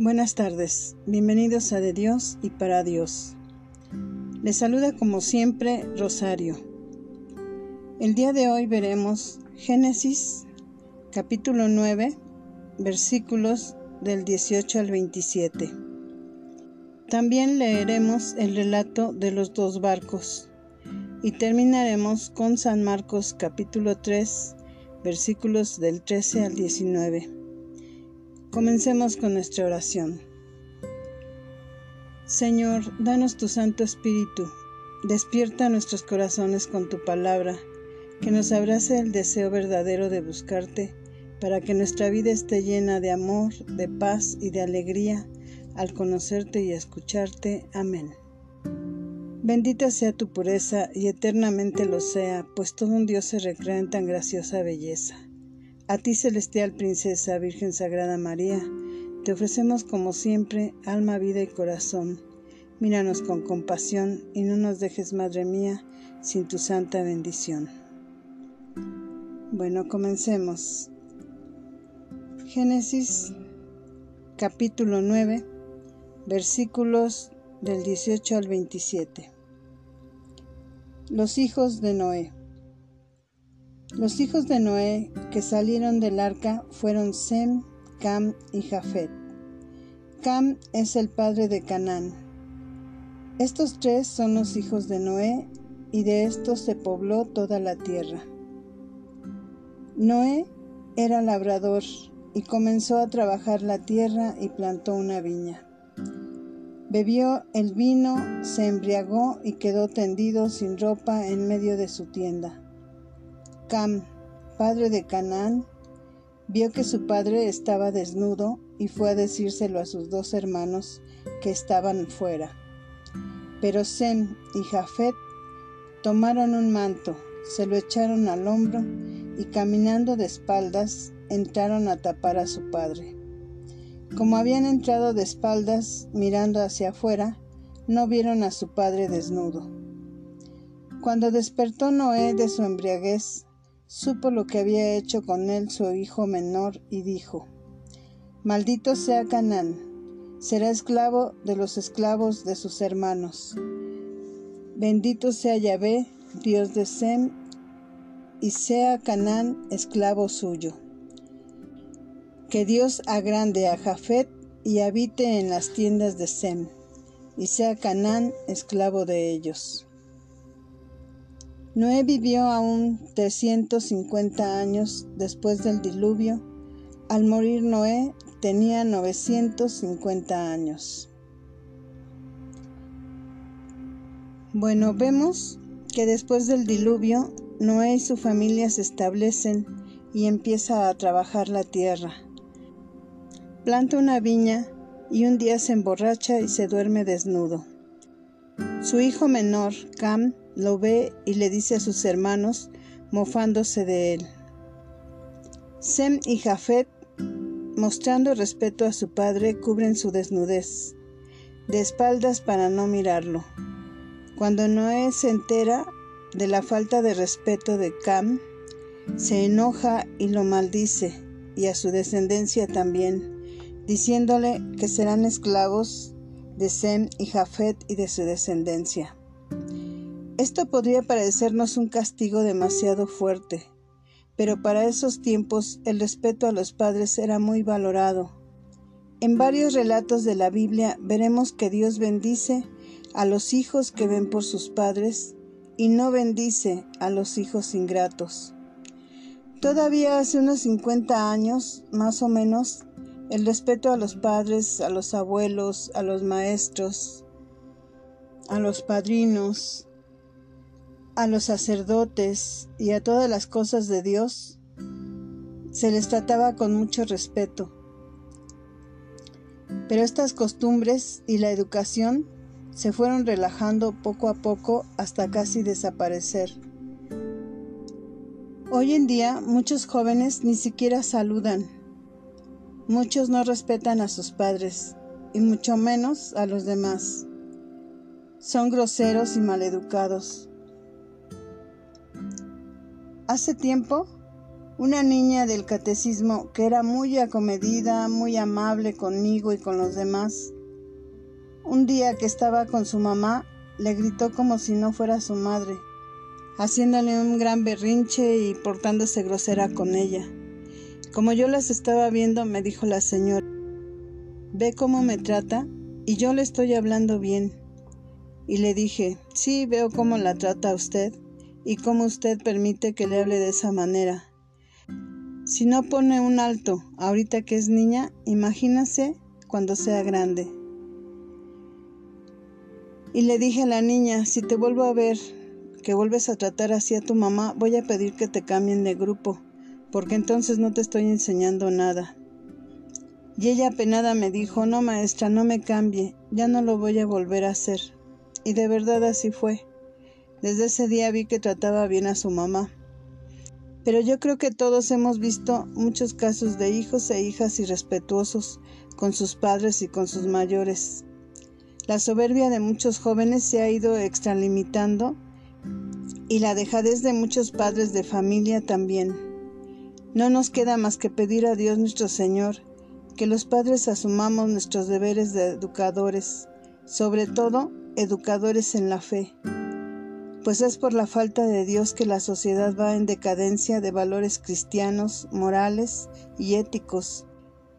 Buenas tardes, bienvenidos a De Dios y para Dios. Les saluda como siempre Rosario. El día de hoy veremos Génesis capítulo 9 versículos del 18 al 27. También leeremos el relato de los dos barcos y terminaremos con San Marcos capítulo 3 versículos del 13 al 19. Comencemos con nuestra oración. Señor, danos tu Santo Espíritu, despierta nuestros corazones con tu palabra, que nos abrace el deseo verdadero de buscarte, para que nuestra vida esté llena de amor, de paz y de alegría al conocerte y escucharte. Amén. Bendita sea tu pureza y eternamente lo sea, pues todo un Dios se recrea en tan graciosa belleza. A ti, celestial princesa, Virgen Sagrada María, te ofrecemos como siempre alma, vida y corazón. Míranos con compasión y no nos dejes, Madre mía, sin tu santa bendición. Bueno, comencemos. Génesis capítulo 9, versículos del 18 al 27. Los hijos de Noé. Los hijos de Noé que salieron del arca fueron Sem, Cam y Jafet. Cam es el padre de Canaán. Estos tres son los hijos de Noé y de estos se pobló toda la tierra. Noé era labrador y comenzó a trabajar la tierra y plantó una viña. Bebió el vino, se embriagó y quedó tendido sin ropa en medio de su tienda. Cam, padre de Canaán, vio que su padre estaba desnudo y fue a decírselo a sus dos hermanos que estaban fuera. Pero Sem y Jafet tomaron un manto, se lo echaron al hombro y caminando de espaldas entraron a tapar a su padre. Como habían entrado de espaldas mirando hacia afuera, no vieron a su padre desnudo. Cuando despertó Noé de su embriaguez, supo lo que había hecho con él su hijo menor y dijo, Maldito sea Canaán, será esclavo de los esclavos de sus hermanos. Bendito sea Yahvé, Dios de Sem, y sea Canaán esclavo suyo. Que Dios agrande a Jafet y habite en las tiendas de Sem, y sea Canaán esclavo de ellos. Noé vivió aún 350 años después del diluvio. Al morir Noé tenía 950 años. Bueno, vemos que después del diluvio, Noé y su familia se establecen y empieza a trabajar la tierra. Planta una viña y un día se emborracha y se duerme desnudo. Su hijo menor, Cam, lo ve y le dice a sus hermanos, mofándose de él. Sem y Jafet, mostrando respeto a su padre, cubren su desnudez, de espaldas para no mirarlo. Cuando Noé se entera de la falta de respeto de Cam, se enoja y lo maldice, y a su descendencia también, diciéndole que serán esclavos de Sem y Jafet y de su descendencia. Esto podría parecernos un castigo demasiado fuerte, pero para esos tiempos el respeto a los padres era muy valorado. En varios relatos de la Biblia veremos que Dios bendice a los hijos que ven por sus padres y no bendice a los hijos ingratos. Todavía hace unos 50 años, más o menos, el respeto a los padres, a los abuelos, a los maestros, a los padrinos, a los sacerdotes y a todas las cosas de Dios se les trataba con mucho respeto. Pero estas costumbres y la educación se fueron relajando poco a poco hasta casi desaparecer. Hoy en día muchos jóvenes ni siquiera saludan. Muchos no respetan a sus padres y mucho menos a los demás. Son groseros y maleducados. Hace tiempo una niña del catecismo que era muy acomedida, muy amable conmigo y con los demás. Un día que estaba con su mamá, le gritó como si no fuera su madre, haciéndole un gran berrinche y portándose grosera con ella. Como yo las estaba viendo, me dijo la señora, ¿ve cómo me trata? Y yo le estoy hablando bien. Y le dije, sí, veo cómo la trata usted y cómo usted permite que le hable de esa manera. Si no pone un alto ahorita que es niña, imagínase cuando sea grande. Y le dije a la niña, si te vuelvo a ver que vuelves a tratar así a tu mamá, voy a pedir que te cambien de grupo, porque entonces no te estoy enseñando nada. Y ella apenada me dijo, no maestra, no me cambie, ya no lo voy a volver a hacer. Y de verdad así fue. Desde ese día vi que trataba bien a su mamá. Pero yo creo que todos hemos visto muchos casos de hijos e hijas irrespetuosos con sus padres y con sus mayores. La soberbia de muchos jóvenes se ha ido extralimitando y la dejadez de muchos padres de familia también. No nos queda más que pedir a Dios nuestro Señor que los padres asumamos nuestros deberes de educadores, sobre todo educadores en la fe pues es por la falta de Dios que la sociedad va en decadencia de valores cristianos, morales y éticos,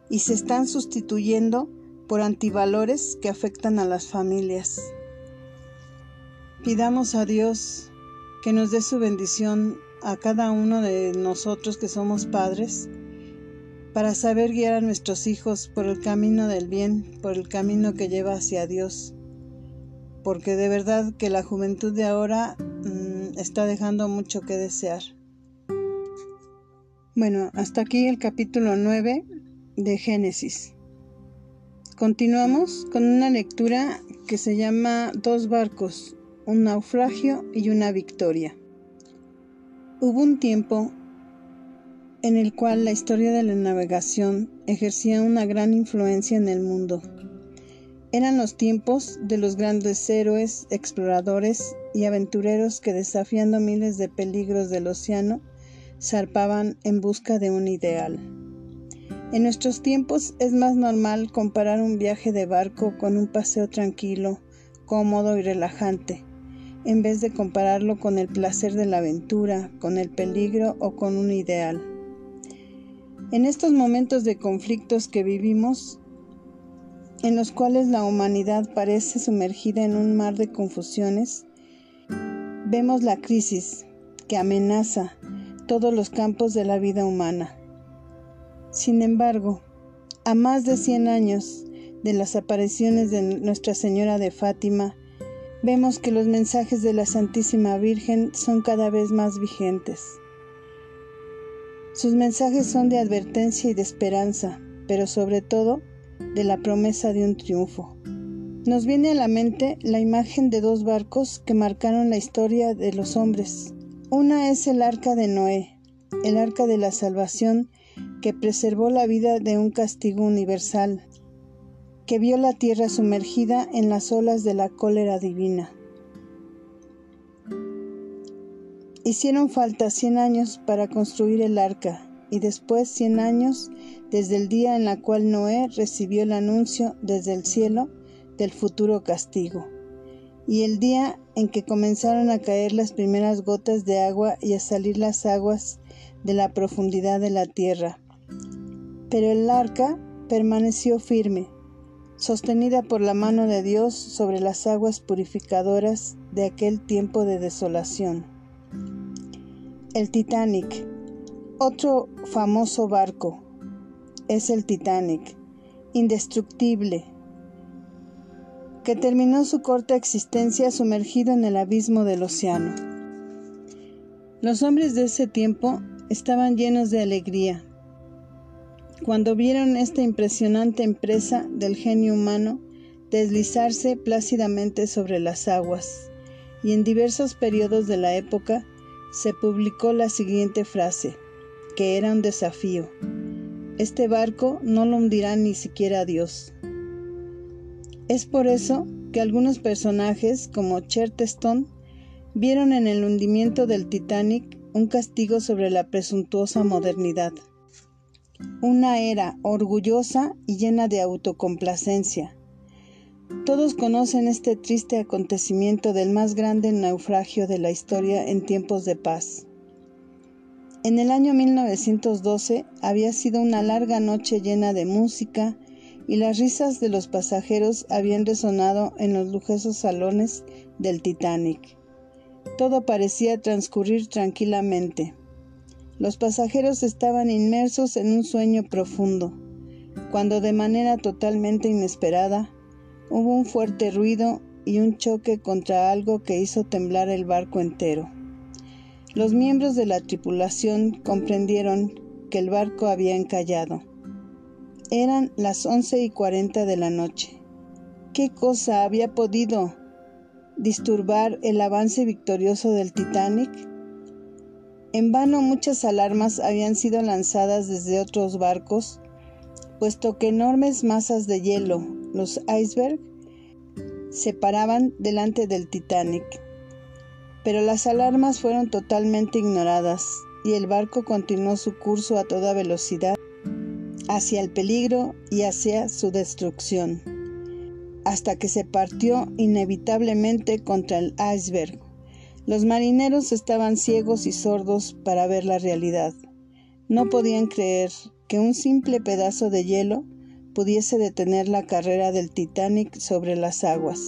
y se están sustituyendo por antivalores que afectan a las familias. Pidamos a Dios que nos dé su bendición a cada uno de nosotros que somos padres, para saber guiar a nuestros hijos por el camino del bien, por el camino que lleva hacia Dios porque de verdad que la juventud de ahora mm, está dejando mucho que desear. Bueno, hasta aquí el capítulo 9 de Génesis. Continuamos con una lectura que se llama Dos barcos, un naufragio y una victoria. Hubo un tiempo en el cual la historia de la navegación ejercía una gran influencia en el mundo. Eran los tiempos de los grandes héroes, exploradores y aventureros que desafiando miles de peligros del océano, zarpaban en busca de un ideal. En nuestros tiempos es más normal comparar un viaje de barco con un paseo tranquilo, cómodo y relajante, en vez de compararlo con el placer de la aventura, con el peligro o con un ideal. En estos momentos de conflictos que vivimos, en los cuales la humanidad parece sumergida en un mar de confusiones, vemos la crisis que amenaza todos los campos de la vida humana. Sin embargo, a más de 100 años de las apariciones de Nuestra Señora de Fátima, vemos que los mensajes de la Santísima Virgen son cada vez más vigentes. Sus mensajes son de advertencia y de esperanza, pero sobre todo de la promesa de un triunfo. Nos viene a la mente la imagen de dos barcos que marcaron la historia de los hombres. Una es el arca de Noé, el arca de la salvación que preservó la vida de un castigo universal, que vio la tierra sumergida en las olas de la cólera divina. Hicieron falta cien años para construir el arca, y después cien años desde el día en la cual Noé recibió el anuncio desde el cielo del futuro castigo, y el día en que comenzaron a caer las primeras gotas de agua y a salir las aguas de la profundidad de la tierra. Pero el arca permaneció firme, sostenida por la mano de Dios sobre las aguas purificadoras de aquel tiempo de desolación. El Titanic otro famoso barco. Es el Titanic, indestructible, que terminó su corta existencia sumergido en el abismo del océano. Los hombres de ese tiempo estaban llenos de alegría. Cuando vieron esta impresionante empresa del genio humano deslizarse plácidamente sobre las aguas, y en diversos periodos de la época se publicó la siguiente frase que era un desafío. Este barco no lo hundirá ni siquiera Dios. Es por eso que algunos personajes como Cherteston vieron en el hundimiento del Titanic un castigo sobre la presuntuosa modernidad. Una era orgullosa y llena de autocomplacencia. Todos conocen este triste acontecimiento del más grande naufragio de la historia en tiempos de paz. En el año 1912 había sido una larga noche llena de música y las risas de los pasajeros habían resonado en los lujosos salones del Titanic. Todo parecía transcurrir tranquilamente. Los pasajeros estaban inmersos en un sueño profundo, cuando de manera totalmente inesperada hubo un fuerte ruido y un choque contra algo que hizo temblar el barco entero. Los miembros de la tripulación comprendieron que el barco había encallado. Eran las once y cuarenta de la noche. ¿Qué cosa había podido disturbar el avance victorioso del Titanic? En vano muchas alarmas habían sido lanzadas desde otros barcos, puesto que enormes masas de hielo, los icebergs, se paraban delante del Titanic. Pero las alarmas fueron totalmente ignoradas y el barco continuó su curso a toda velocidad hacia el peligro y hacia su destrucción hasta que se partió inevitablemente contra el iceberg. Los marineros estaban ciegos y sordos para ver la realidad. No podían creer que un simple pedazo de hielo pudiese detener la carrera del Titanic sobre las aguas.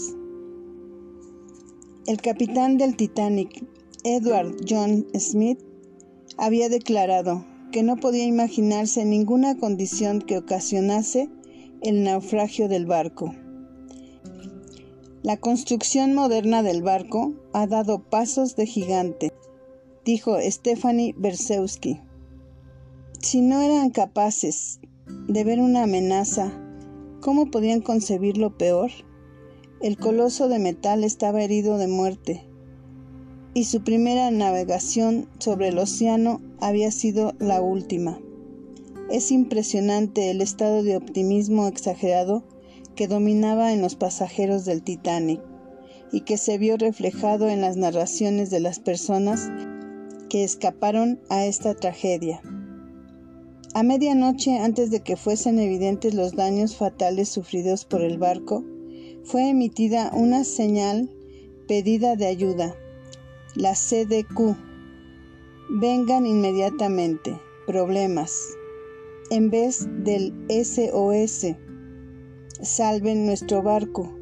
El capitán del Titanic, Edward John Smith, había declarado que no podía imaginarse ninguna condición que ocasionase el naufragio del barco. La construcción moderna del barco ha dado pasos de gigante, dijo Stephanie Bersewski. Si no eran capaces de ver una amenaza, ¿cómo podían concebir lo peor? El coloso de metal estaba herido de muerte, y su primera navegación sobre el océano había sido la última. Es impresionante el estado de optimismo exagerado que dominaba en los pasajeros del Titanic y que se vio reflejado en las narraciones de las personas que escaparon a esta tragedia. A medianoche, antes de que fuesen evidentes los daños fatales sufridos por el barco, fue emitida una señal pedida de ayuda, la CDQ. Vengan inmediatamente, problemas, en vez del SOS salven nuestro barco,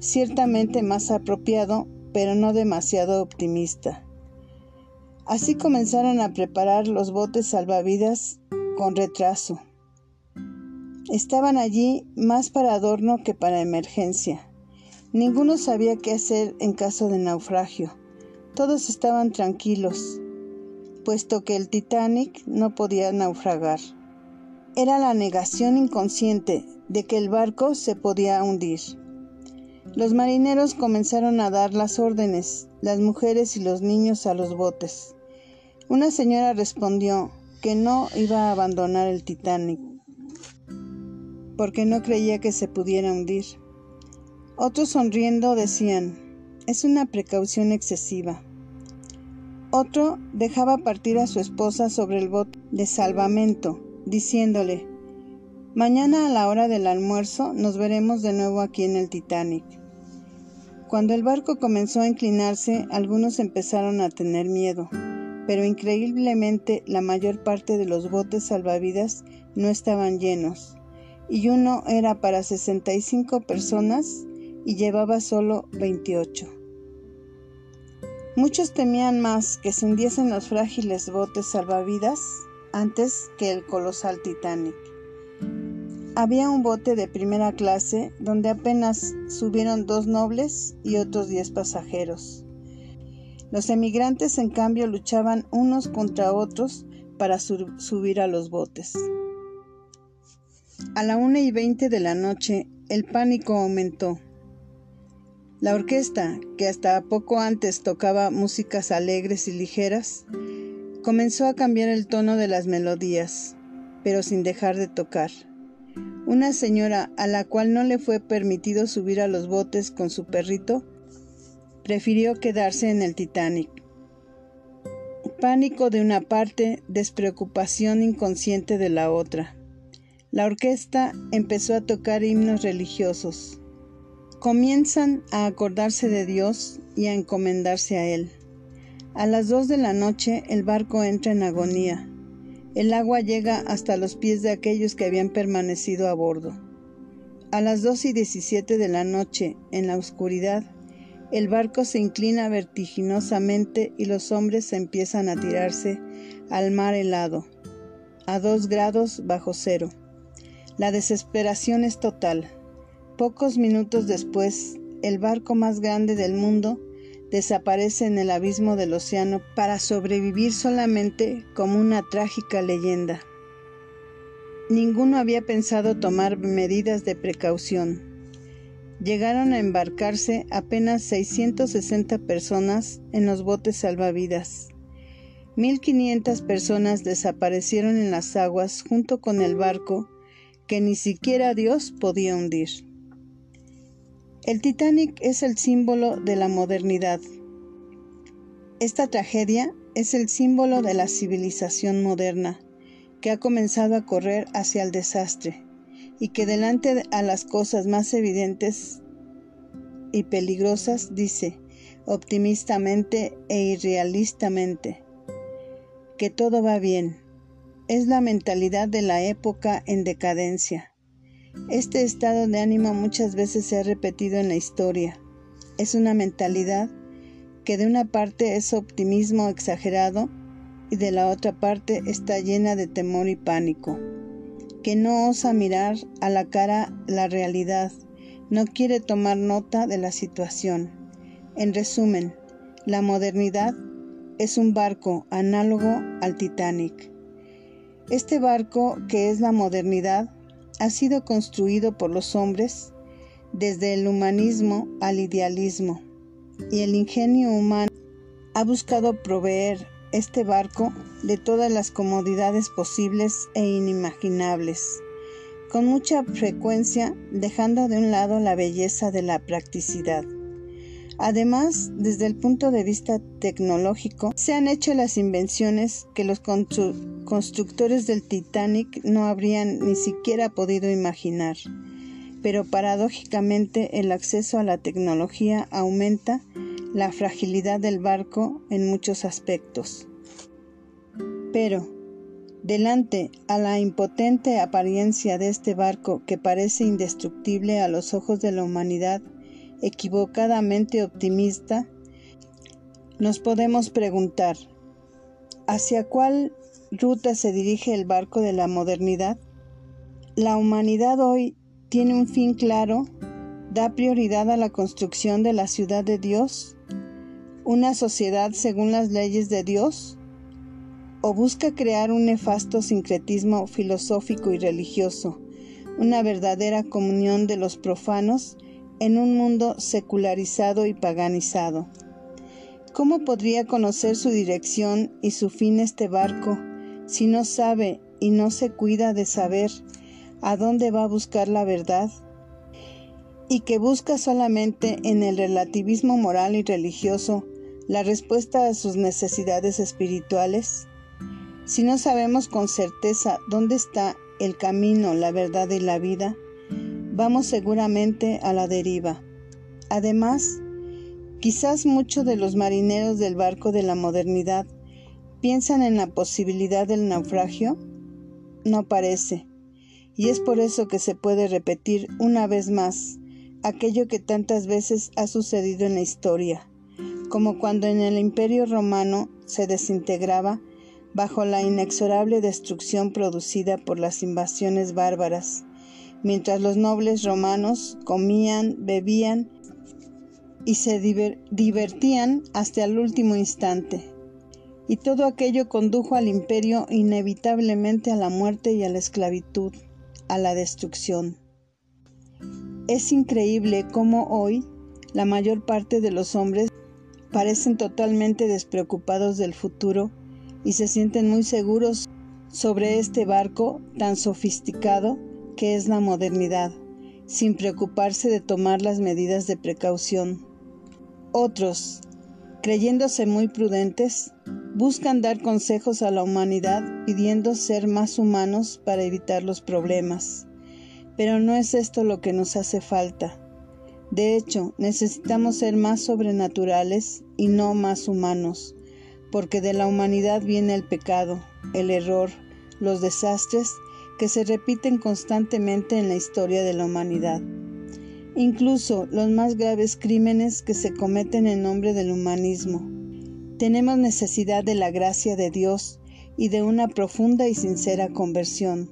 ciertamente más apropiado, pero no demasiado optimista. Así comenzaron a preparar los botes salvavidas con retraso. Estaban allí más para adorno que para emergencia. Ninguno sabía qué hacer en caso de naufragio. Todos estaban tranquilos, puesto que el Titanic no podía naufragar. Era la negación inconsciente de que el barco se podía hundir. Los marineros comenzaron a dar las órdenes, las mujeres y los niños a los botes. Una señora respondió que no iba a abandonar el Titanic porque no creía que se pudiera hundir. Otros sonriendo decían, es una precaución excesiva. Otro dejaba partir a su esposa sobre el bote de salvamento, diciéndole, Mañana a la hora del almuerzo nos veremos de nuevo aquí en el Titanic. Cuando el barco comenzó a inclinarse, algunos empezaron a tener miedo, pero increíblemente la mayor parte de los botes salvavidas no estaban llenos, y uno era para 65 personas y llevaba solo 28. Muchos temían más que se hundiesen los frágiles botes salvavidas antes que el colosal Titanic. Había un bote de primera clase donde apenas subieron dos nobles y otros diez pasajeros. Los emigrantes, en cambio, luchaban unos contra otros para subir a los botes. A la una y veinte de la noche, el pánico aumentó. La orquesta, que hasta poco antes tocaba músicas alegres y ligeras, comenzó a cambiar el tono de las melodías, pero sin dejar de tocar. Una señora a la cual no le fue permitido subir a los botes con su perrito, prefirió quedarse en el Titanic. Pánico de una parte, despreocupación inconsciente de la otra. La orquesta empezó a tocar himnos religiosos. Comienzan a acordarse de Dios y a encomendarse a Él. A las dos de la noche el barco entra en agonía. El agua llega hasta los pies de aquellos que habían permanecido a bordo. A las dos y diecisiete de la noche, en la oscuridad, el barco se inclina vertiginosamente y los hombres empiezan a tirarse al mar helado, a dos grados bajo cero. La desesperación es total. Pocos minutos después, el barco más grande del mundo desaparece en el abismo del océano para sobrevivir solamente como una trágica leyenda. Ninguno había pensado tomar medidas de precaución. Llegaron a embarcarse apenas 660 personas en los botes salvavidas. 1.500 personas desaparecieron en las aguas junto con el barco que ni siquiera Dios podía hundir. El Titanic es el símbolo de la modernidad. Esta tragedia es el símbolo de la civilización moderna, que ha comenzado a correr hacia el desastre y que delante a las cosas más evidentes y peligrosas dice optimistamente e irrealistamente que todo va bien, es la mentalidad de la época en decadencia. Este estado de ánimo muchas veces se ha repetido en la historia. Es una mentalidad que de una parte es optimismo exagerado y de la otra parte está llena de temor y pánico, que no osa mirar a la cara la realidad, no quiere tomar nota de la situación. En resumen, la modernidad es un barco análogo al Titanic. Este barco, que es la modernidad, ha sido construido por los hombres desde el humanismo al idealismo, y el ingenio humano ha buscado proveer este barco de todas las comodidades posibles e inimaginables, con mucha frecuencia dejando de un lado la belleza de la practicidad. Además, desde el punto de vista tecnológico, se han hecho las invenciones que los constructores del Titanic no habrían ni siquiera podido imaginar. Pero paradójicamente el acceso a la tecnología aumenta la fragilidad del barco en muchos aspectos. Pero, delante a la impotente apariencia de este barco que parece indestructible a los ojos de la humanidad, equivocadamente optimista, nos podemos preguntar, ¿hacia cuál ruta se dirige el barco de la modernidad? La humanidad hoy tiene un fin claro, da prioridad a la construcción de la ciudad de Dios, una sociedad según las leyes de Dios, o busca crear un nefasto sincretismo filosófico y religioso, una verdadera comunión de los profanos en un mundo secularizado y paganizado. ¿Cómo podría conocer su dirección y su fin este barco si no sabe y no se cuida de saber a dónde va a buscar la verdad? y que busca solamente en el relativismo moral y religioso la respuesta a sus necesidades espirituales? Si no sabemos con certeza dónde está el camino, la verdad y la vida, vamos seguramente a la deriva. Además, quizás muchos de los marineros del barco de la modernidad piensan en la posibilidad del naufragio. No parece. Y es por eso que se puede repetir una vez más aquello que tantas veces ha sucedido en la historia, como cuando en el imperio romano se desintegraba bajo la inexorable destrucción producida por las invasiones bárbaras mientras los nobles romanos comían, bebían y se divertían hasta el último instante. Y todo aquello condujo al imperio inevitablemente a la muerte y a la esclavitud, a la destrucción. Es increíble cómo hoy la mayor parte de los hombres parecen totalmente despreocupados del futuro y se sienten muy seguros sobre este barco tan sofisticado que es la modernidad, sin preocuparse de tomar las medidas de precaución. Otros, creyéndose muy prudentes, buscan dar consejos a la humanidad pidiendo ser más humanos para evitar los problemas. Pero no es esto lo que nos hace falta. De hecho, necesitamos ser más sobrenaturales y no más humanos, porque de la humanidad viene el pecado, el error, los desastres que se repiten constantemente en la historia de la humanidad. Incluso los más graves crímenes que se cometen en nombre del humanismo. Tenemos necesidad de la gracia de Dios y de una profunda y sincera conversión,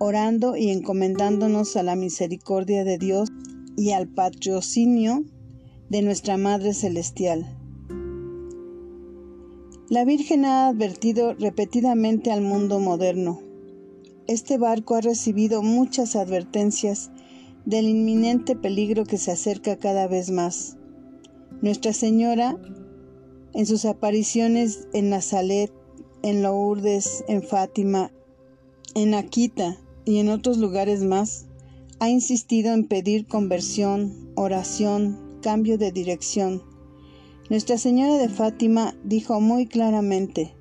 orando y encomendándonos a la misericordia de Dios y al patrocinio de nuestra Madre Celestial. La Virgen ha advertido repetidamente al mundo moderno. Este barco ha recibido muchas advertencias del inminente peligro que se acerca cada vez más. Nuestra Señora, en sus apariciones en Nazaret, en Lourdes, en Fátima, en Aquita y en otros lugares más, ha insistido en pedir conversión, oración, cambio de dirección. Nuestra Señora de Fátima dijo muy claramente,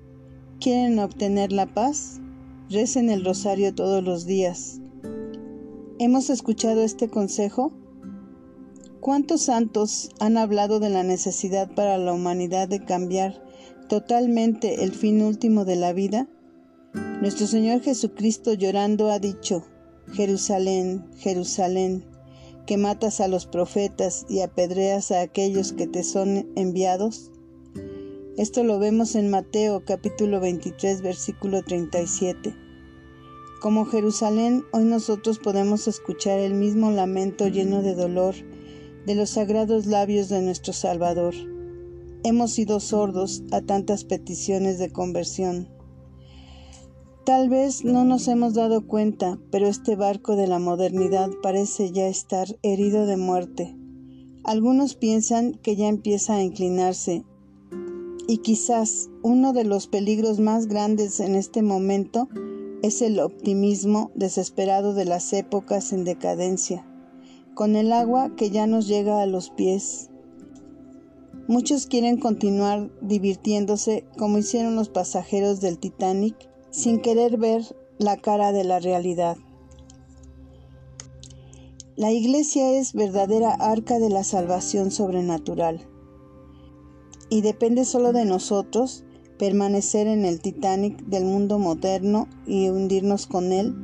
¿quieren obtener la paz? Recen el rosario todos los días. ¿Hemos escuchado este consejo? ¿Cuántos santos han hablado de la necesidad para la humanidad de cambiar totalmente el fin último de la vida? Nuestro Señor Jesucristo llorando ha dicho, Jerusalén, Jerusalén, que matas a los profetas y apedreas a aquellos que te son enviados? Esto lo vemos en Mateo capítulo 23 versículo 37. Como Jerusalén, hoy nosotros podemos escuchar el mismo lamento lleno de dolor de los sagrados labios de nuestro Salvador. Hemos sido sordos a tantas peticiones de conversión. Tal vez no nos hemos dado cuenta, pero este barco de la modernidad parece ya estar herido de muerte. Algunos piensan que ya empieza a inclinarse y quizás uno de los peligros más grandes en este momento es el optimismo desesperado de las épocas en decadencia, con el agua que ya nos llega a los pies. Muchos quieren continuar divirtiéndose como hicieron los pasajeros del Titanic sin querer ver la cara de la realidad. La iglesia es verdadera arca de la salvación sobrenatural y depende solo de nosotros permanecer en el Titanic del mundo moderno y hundirnos con él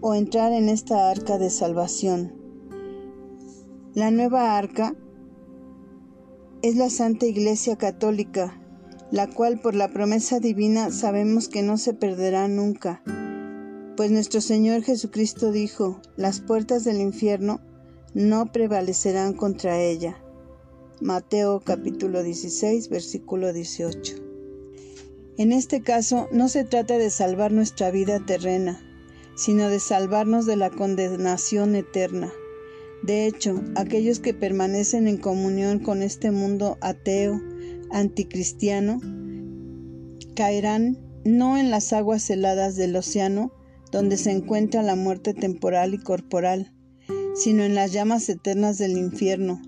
o entrar en esta arca de salvación. La nueva arca es la Santa Iglesia Católica la cual por la promesa divina sabemos que no se perderá nunca, pues nuestro Señor Jesucristo dijo, las puertas del infierno no prevalecerán contra ella. Mateo capítulo 16, versículo 18. En este caso no se trata de salvar nuestra vida terrena, sino de salvarnos de la condenación eterna. De hecho, aquellos que permanecen en comunión con este mundo ateo, anticristiano caerán no en las aguas heladas del océano, donde se encuentra la muerte temporal y corporal, sino en las llamas eternas del infierno,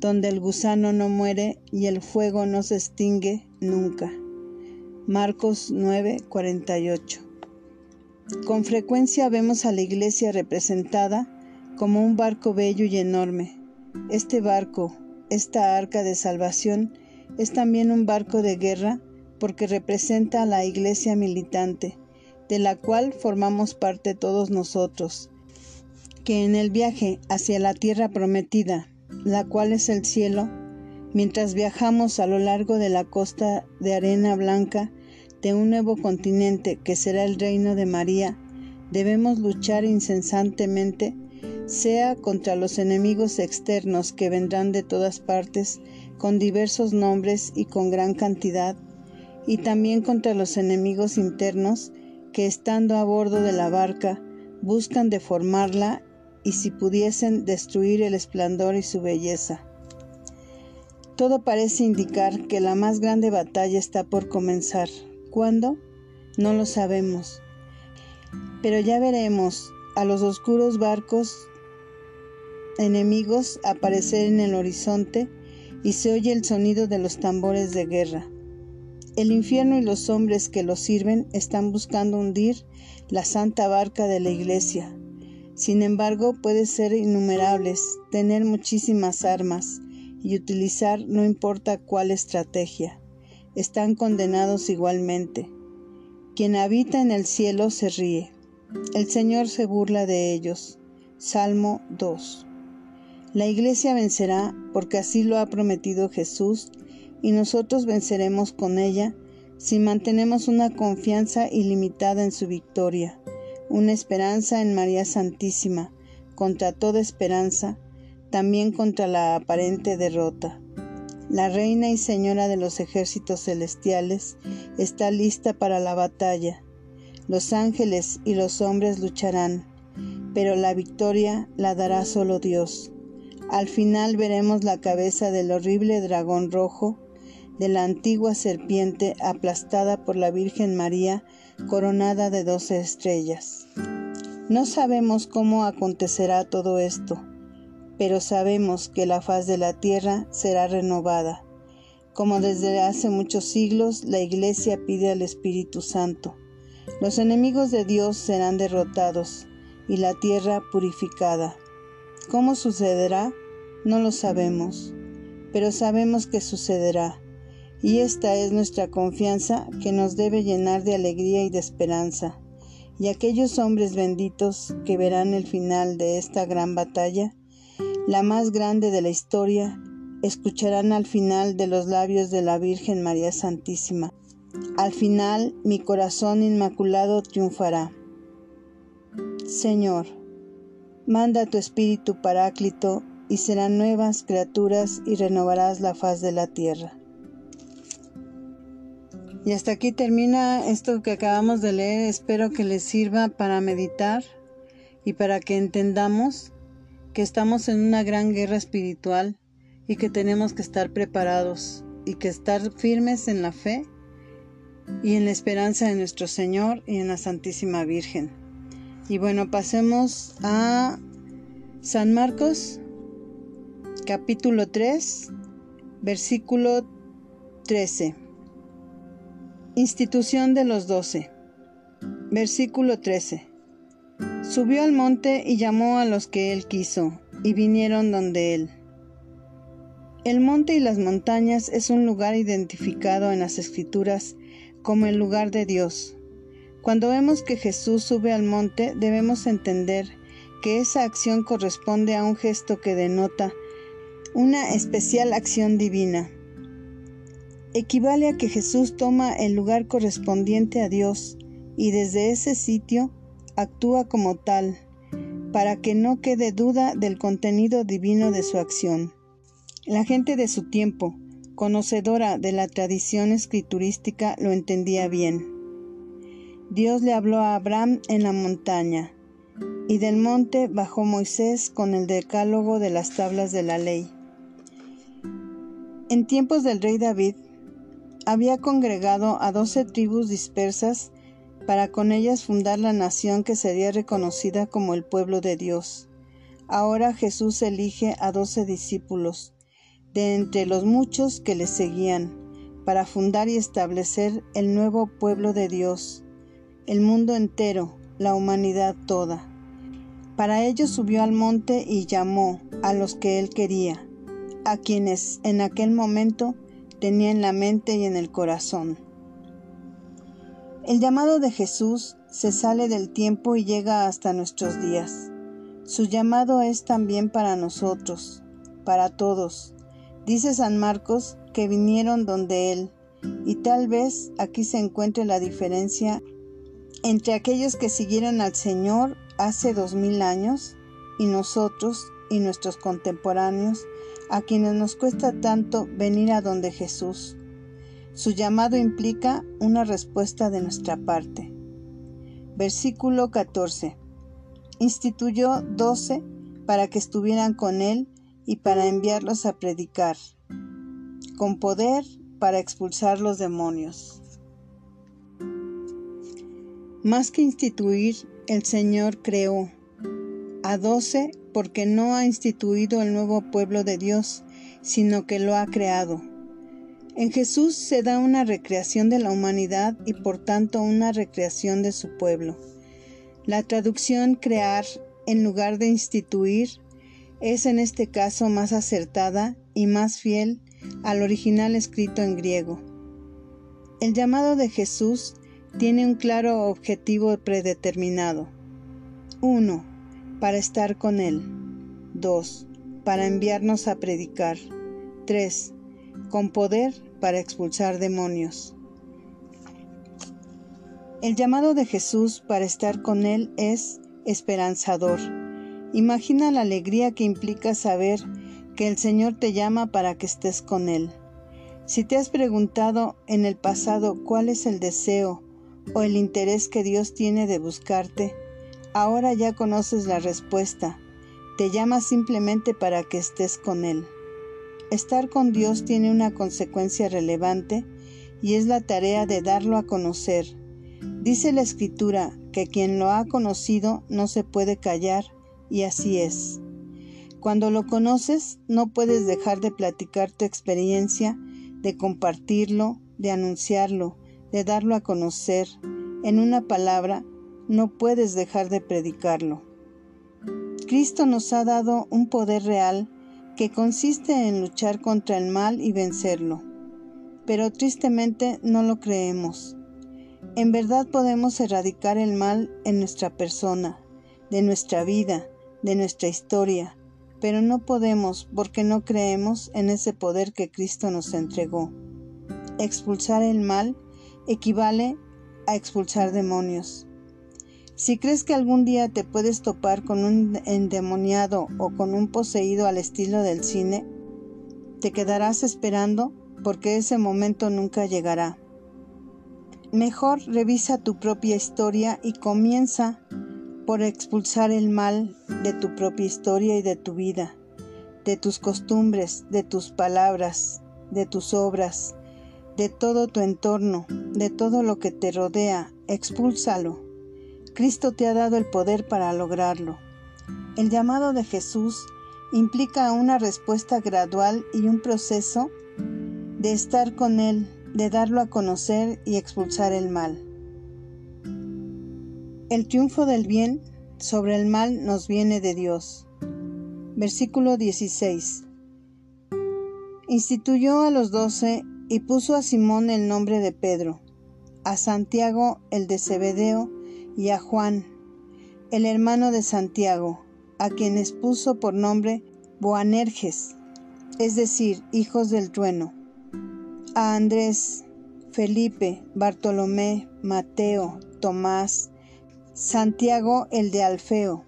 donde el gusano no muere y el fuego no se extingue nunca. Marcos 9:48 Con frecuencia vemos a la iglesia representada como un barco bello y enorme. Este barco, esta arca de salvación, es también un barco de guerra porque representa a la iglesia militante, de la cual formamos parte todos nosotros, que en el viaje hacia la tierra prometida, la cual es el cielo, mientras viajamos a lo largo de la costa de arena blanca de un nuevo continente que será el reino de María, debemos luchar incesantemente, sea contra los enemigos externos que vendrán de todas partes, con diversos nombres y con gran cantidad, y también contra los enemigos internos que estando a bordo de la barca buscan deformarla y si pudiesen destruir el esplendor y su belleza. Todo parece indicar que la más grande batalla está por comenzar. ¿Cuándo? No lo sabemos. Pero ya veremos a los oscuros barcos enemigos aparecer en el horizonte y se oye el sonido de los tambores de guerra. El infierno y los hombres que lo sirven están buscando hundir la santa barca de la iglesia. Sin embargo, puede ser innumerables, tener muchísimas armas y utilizar no importa cuál estrategia. Están condenados igualmente. Quien habita en el cielo se ríe. El Señor se burla de ellos. Salmo 2. La iglesia vencerá porque así lo ha prometido Jesús y nosotros venceremos con ella si mantenemos una confianza ilimitada en su victoria, una esperanza en María Santísima, contra toda esperanza, también contra la aparente derrota. La Reina y Señora de los ejércitos celestiales está lista para la batalla. Los ángeles y los hombres lucharán, pero la victoria la dará solo Dios. Al final veremos la cabeza del horrible dragón rojo de la antigua serpiente aplastada por la Virgen María coronada de doce estrellas. No sabemos cómo acontecerá todo esto, pero sabemos que la faz de la tierra será renovada, como desde hace muchos siglos la Iglesia pide al Espíritu Santo. Los enemigos de Dios serán derrotados y la tierra purificada. ¿Cómo sucederá? No lo sabemos, pero sabemos que sucederá y esta es nuestra confianza que nos debe llenar de alegría y de esperanza. Y aquellos hombres benditos que verán el final de esta gran batalla, la más grande de la historia, escucharán al final de los labios de la Virgen María Santísima. Al final mi corazón inmaculado triunfará. Señor, manda tu Espíritu Paráclito y serán nuevas criaturas y renovarás la faz de la tierra. Y hasta aquí termina esto que acabamos de leer. Espero que les sirva para meditar y para que entendamos que estamos en una gran guerra espiritual y que tenemos que estar preparados y que estar firmes en la fe y en la esperanza de nuestro Señor y en la Santísima Virgen. Y bueno, pasemos a San Marcos capítulo 3, versículo 13. Institución de los doce. Versículo 13. Subió al monte y llamó a los que él quiso, y vinieron donde él. El monte y las montañas es un lugar identificado en las escrituras como el lugar de Dios. Cuando vemos que Jesús sube al monte, debemos entender que esa acción corresponde a un gesto que denota una especial acción divina equivale a que Jesús toma el lugar correspondiente a Dios y desde ese sitio actúa como tal, para que no quede duda del contenido divino de su acción. La gente de su tiempo, conocedora de la tradición escriturística, lo entendía bien. Dios le habló a Abraham en la montaña, y del monte bajó Moisés con el decálogo de las tablas de la ley. En tiempos del rey David, había congregado a doce tribus dispersas para con ellas fundar la nación que sería reconocida como el pueblo de Dios. Ahora Jesús elige a doce discípulos, de entre los muchos que le seguían, para fundar y establecer el nuevo pueblo de Dios, el mundo entero, la humanidad toda. Para ello subió al monte y llamó a los que él quería, a quienes en aquel momento tenía en la mente y en el corazón. El llamado de Jesús se sale del tiempo y llega hasta nuestros días. Su llamado es también para nosotros, para todos. Dice San Marcos que vinieron donde Él, y tal vez aquí se encuentre la diferencia entre aquellos que siguieron al Señor hace dos mil años y nosotros y nuestros contemporáneos a quienes nos cuesta tanto venir a donde Jesús. Su llamado implica una respuesta de nuestra parte. Versículo 14. Instituyó doce para que estuvieran con él y para enviarlos a predicar, con poder para expulsar los demonios. Más que instituir, el Señor creó a doce porque no ha instituido el nuevo pueblo de Dios, sino que lo ha creado. En Jesús se da una recreación de la humanidad y por tanto una recreación de su pueblo. La traducción crear en lugar de instituir es en este caso más acertada y más fiel al original escrito en griego. El llamado de Jesús tiene un claro objetivo predeterminado. 1. Para estar con Él. 2. Para enviarnos a predicar. 3. Con poder para expulsar demonios. El llamado de Jesús para estar con Él es esperanzador. Imagina la alegría que implica saber que el Señor te llama para que estés con Él. Si te has preguntado en el pasado cuál es el deseo o el interés que Dios tiene de buscarte, ahora ya conoces la respuesta. Te llama simplemente para que estés con Él. Estar con Dios tiene una consecuencia relevante y es la tarea de darlo a conocer. Dice la Escritura que quien lo ha conocido no se puede callar, y así es. Cuando lo conoces, no puedes dejar de platicar tu experiencia, de compartirlo, de anunciarlo, de darlo a conocer. En una palabra, no puedes dejar de predicarlo. Cristo nos ha dado un poder real que consiste en luchar contra el mal y vencerlo. Pero tristemente no lo creemos. En verdad podemos erradicar el mal en nuestra persona, de nuestra vida, de nuestra historia, pero no podemos porque no creemos en ese poder que Cristo nos entregó. Expulsar el mal equivale a expulsar demonios. Si crees que algún día te puedes topar con un endemoniado o con un poseído al estilo del cine, te quedarás esperando porque ese momento nunca llegará. Mejor revisa tu propia historia y comienza por expulsar el mal de tu propia historia y de tu vida, de tus costumbres, de tus palabras, de tus obras, de todo tu entorno, de todo lo que te rodea, expúlsalo. Cristo te ha dado el poder para lograrlo. El llamado de Jesús implica una respuesta gradual y un proceso de estar con Él, de darlo a conocer y expulsar el mal. El triunfo del bien sobre el mal nos viene de Dios. Versículo 16. Instituyó a los doce y puso a Simón el nombre de Pedro, a Santiago el de Zebedeo y a Juan, el hermano de Santiago, a quienes puso por nombre Boanerges, es decir, hijos del trueno, a Andrés, Felipe, Bartolomé, Mateo, Tomás, Santiago el de Alfeo,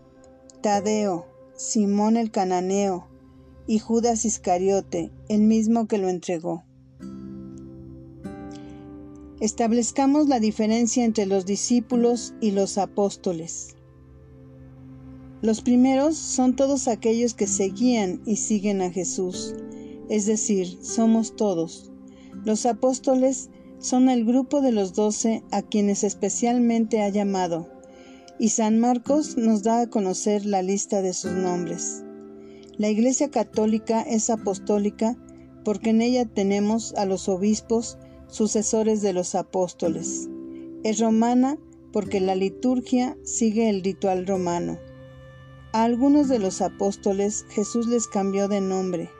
Tadeo, Simón el cananeo y Judas Iscariote, el mismo que lo entregó. Establezcamos la diferencia entre los discípulos y los apóstoles. Los primeros son todos aquellos que seguían y siguen a Jesús, es decir, somos todos. Los apóstoles son el grupo de los doce a quienes especialmente ha llamado y San Marcos nos da a conocer la lista de sus nombres. La Iglesia Católica es apostólica porque en ella tenemos a los obispos, sucesores de los apóstoles. Es romana porque la liturgia sigue el ritual romano. A algunos de los apóstoles Jesús les cambió de nombre.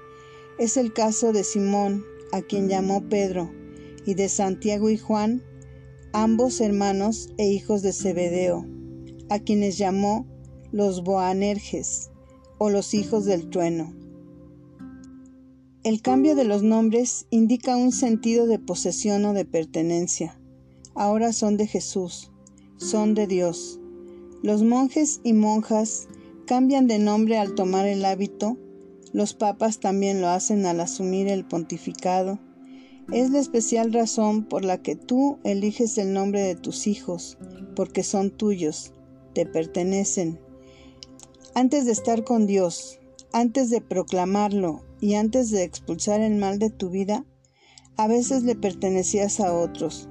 Es el caso de Simón, a quien llamó Pedro, y de Santiago y Juan, ambos hermanos e hijos de Zebedeo a quienes llamó los Boanerges o los hijos del trueno. El cambio de los nombres indica un sentido de posesión o de pertenencia. Ahora son de Jesús, son de Dios. Los monjes y monjas cambian de nombre al tomar el hábito, los papas también lo hacen al asumir el pontificado. Es la especial razón por la que tú eliges el nombre de tus hijos, porque son tuyos, te pertenecen. Antes de estar con Dios, antes de proclamarlo y antes de expulsar el mal de tu vida, a veces le pertenecías a otros,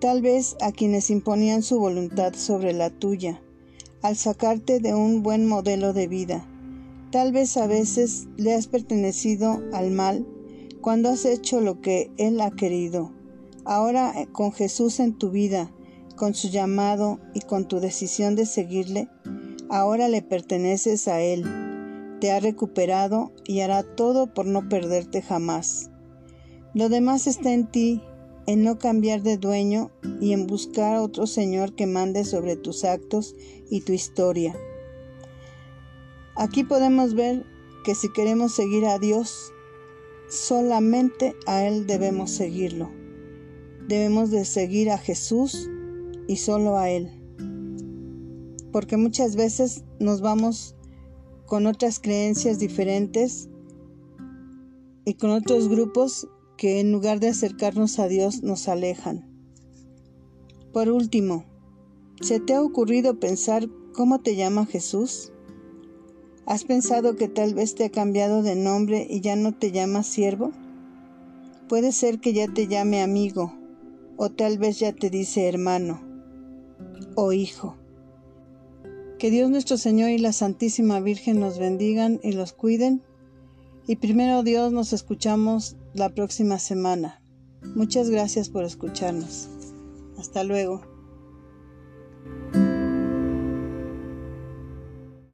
tal vez a quienes imponían su voluntad sobre la tuya, al sacarte de un buen modelo de vida. Tal vez a veces le has pertenecido al mal, cuando has hecho lo que Él ha querido. Ahora eh, con Jesús en tu vida, con su llamado y con tu decisión de seguirle, ahora le perteneces a Él. Te ha recuperado y hará todo por no perderte jamás. Lo demás está en ti, en no cambiar de dueño y en buscar a otro Señor que mande sobre tus actos y tu historia. Aquí podemos ver que si queremos seguir a Dios, solamente a Él debemos seguirlo. Debemos de seguir a Jesús y solo a Él. Porque muchas veces nos vamos con otras creencias diferentes y con otros grupos que en lugar de acercarnos a Dios nos alejan. Por último, ¿se te ha ocurrido pensar cómo te llama Jesús? ¿Has pensado que tal vez te ha cambiado de nombre y ya no te llama siervo? Puede ser que ya te llame amigo, o tal vez ya te dice hermano o hijo. Que Dios nuestro Señor y la Santísima Virgen nos bendigan y los cuiden. Y primero Dios nos escuchamos la próxima semana. Muchas gracias por escucharnos. Hasta luego.